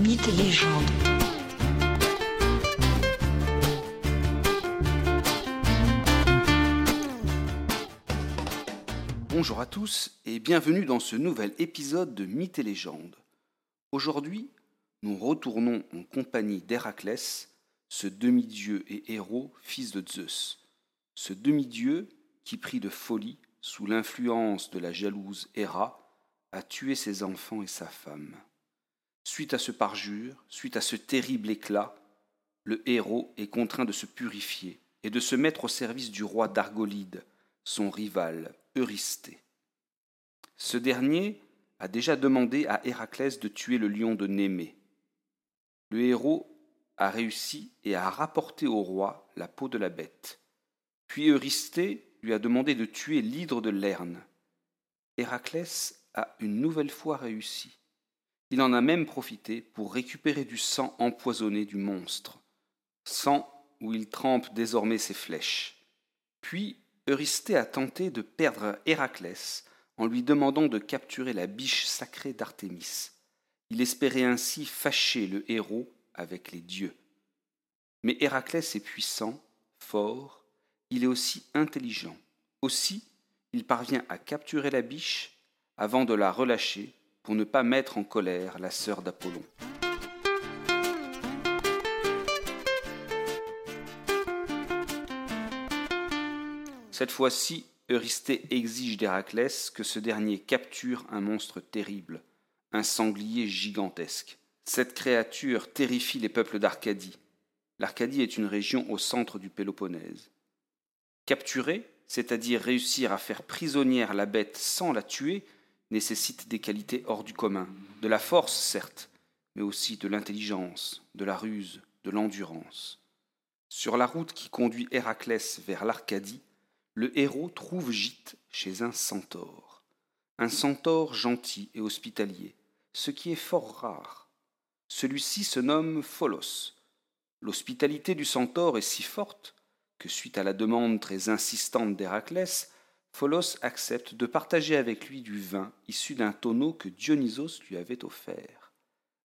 Mythes et légendes. Bonjour à tous et bienvenue dans ce nouvel épisode de Mythes et légendes. Aujourd'hui, nous retournons en compagnie d'Héraclès, ce demi-dieu et héros, fils de Zeus. Ce demi-dieu qui, pris de folie, sous l'influence de la jalouse Héra, a tué ses enfants et sa femme. Suite à ce parjure, suite à ce terrible éclat, le héros est contraint de se purifier et de se mettre au service du roi d'Argolide, son rival, Eurysthée. Ce dernier a déjà demandé à Héraclès de tuer le lion de Némée. Le héros a réussi et a rapporté au roi la peau de la bête. Puis Eurysthée lui a demandé de tuer l'hydre de Lerne. Héraclès a une nouvelle fois réussi. Il en a même profité pour récupérer du sang empoisonné du monstre, sang où il trempe désormais ses flèches. Puis Eurysthée a tenté de perdre Héraclès en lui demandant de capturer la biche sacrée d'Artémis. Il espérait ainsi fâcher le héros avec les dieux. Mais Héraclès est puissant, fort, il est aussi intelligent. Aussi, il parvient à capturer la biche avant de la relâcher pour ne pas mettre en colère la sœur d'Apollon. Cette fois-ci, Eurysthée exige d'Héraclès que ce dernier capture un monstre terrible, un sanglier gigantesque. Cette créature terrifie les peuples d'Arcadie. L'Arcadie est une région au centre du Péloponnèse. Capturer, c'est-à-dire réussir à faire prisonnière la bête sans la tuer, nécessite des qualités hors du commun, de la force certes, mais aussi de l'intelligence, de la ruse, de l'endurance. Sur la route qui conduit Héraclès vers l'Arcadie, le héros trouve gîte chez un centaure. Un centaure gentil et hospitalier, ce qui est fort rare. Celui-ci se nomme Pholos. L'hospitalité du centaure est si forte que, suite à la demande très insistante d'Héraclès, Pholos accepte de partager avec lui du vin issu d'un tonneau que Dionysos lui avait offert.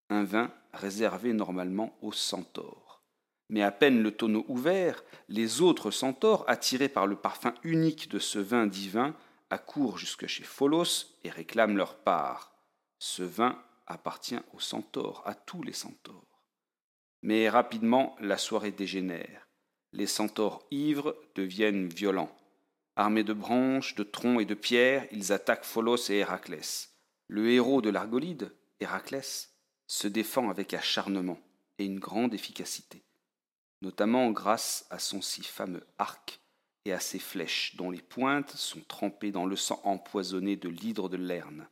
Un vin réservé normalement aux centaures. Mais à peine le tonneau ouvert, les autres centaures, attirés par le parfum unique de ce vin divin, accourent jusque chez Pholos et réclament leur part. Ce vin appartient aux centaures, à tous les centaures. Mais rapidement, la soirée dégénère. Les centaures ivres deviennent violents. Armés de branches, de troncs et de pierres, ils attaquent Pholos et Héraclès. Le héros de l'Argolide, Héraclès, se défend avec acharnement et une grande efficacité, notamment grâce à son si fameux arc et à ses flèches dont les pointes sont trempées dans le sang empoisonné de l'hydre de Lerne.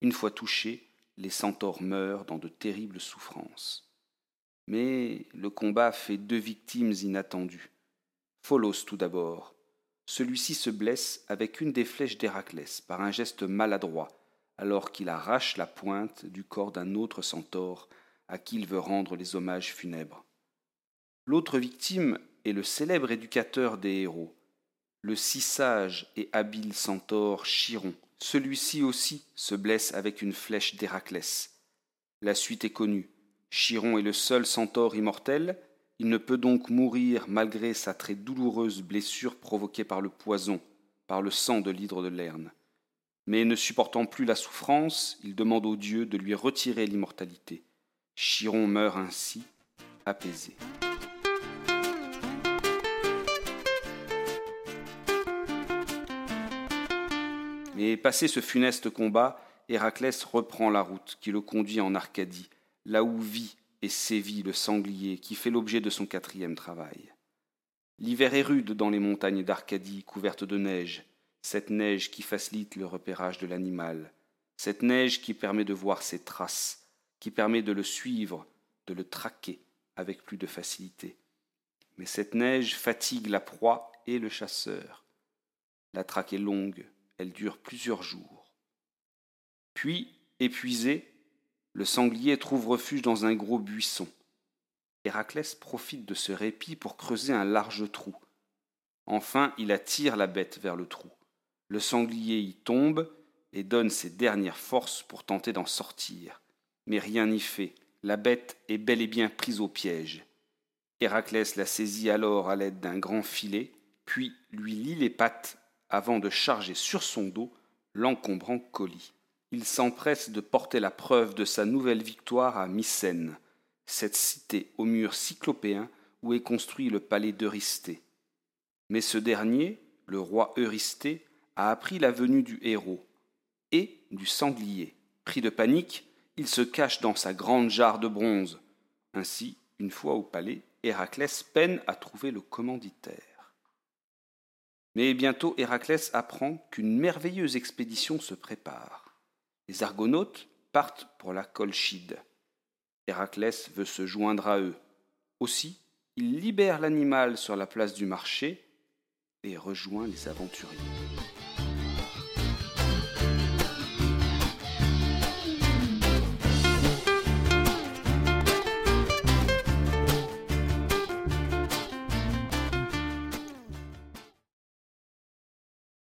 Une fois touchés, les centaures meurent dans de terribles souffrances. Mais le combat fait deux victimes inattendues. Pholos tout d'abord. Celui-ci se blesse avec une des flèches d'Héraclès par un geste maladroit, alors qu'il arrache la pointe du corps d'un autre centaure à qui il veut rendre les hommages funèbres. L'autre victime est le célèbre éducateur des héros, le si sage et habile centaure Chiron. Celui-ci aussi se blesse avec une flèche d'Héraclès. La suite est connue. Chiron est le seul centaure immortel, il ne peut donc mourir malgré sa très douloureuse blessure provoquée par le poison, par le sang de l'hydre de Lerne. Mais ne supportant plus la souffrance, il demande aux dieux de lui retirer l'immortalité. Chiron meurt ainsi, apaisé. Mais passé ce funeste combat, Héraclès reprend la route qui le conduit en Arcadie, là où vit et sévit le sanglier qui fait l'objet de son quatrième travail. L'hiver est rude dans les montagnes d'Arcadie couvertes de neige, cette neige qui facilite le repérage de l'animal, cette neige qui permet de voir ses traces, qui permet de le suivre, de le traquer avec plus de facilité. Mais cette neige fatigue la proie et le chasseur. La traque est longue, elle dure plusieurs jours. Puis, épuisé, le sanglier trouve refuge dans un gros buisson. Héraclès profite de ce répit pour creuser un large trou. Enfin, il attire la bête vers le trou. Le sanglier y tombe et donne ses dernières forces pour tenter d'en sortir. Mais rien n'y fait. la bête est bel et bien prise au piège. Héraclès la saisit alors à l'aide d'un grand filet, puis lui lie les pattes avant de charger sur son dos l'encombrant colis. Il s'empresse de porter la preuve de sa nouvelle victoire à Mycène, cette cité au mur cyclopéen où est construit le palais d'Eurysthée. Mais ce dernier, le roi Eurysthée, a appris la venue du héros et du sanglier. Pris de panique, il se cache dans sa grande jarre de bronze. Ainsi, une fois au palais, Héraclès peine à trouver le commanditaire. Mais bientôt Héraclès apprend qu'une merveilleuse expédition se prépare. Les Argonautes partent pour la Colchide. Héraclès veut se joindre à eux. Aussi, il libère l'animal sur la place du marché et rejoint les aventuriers.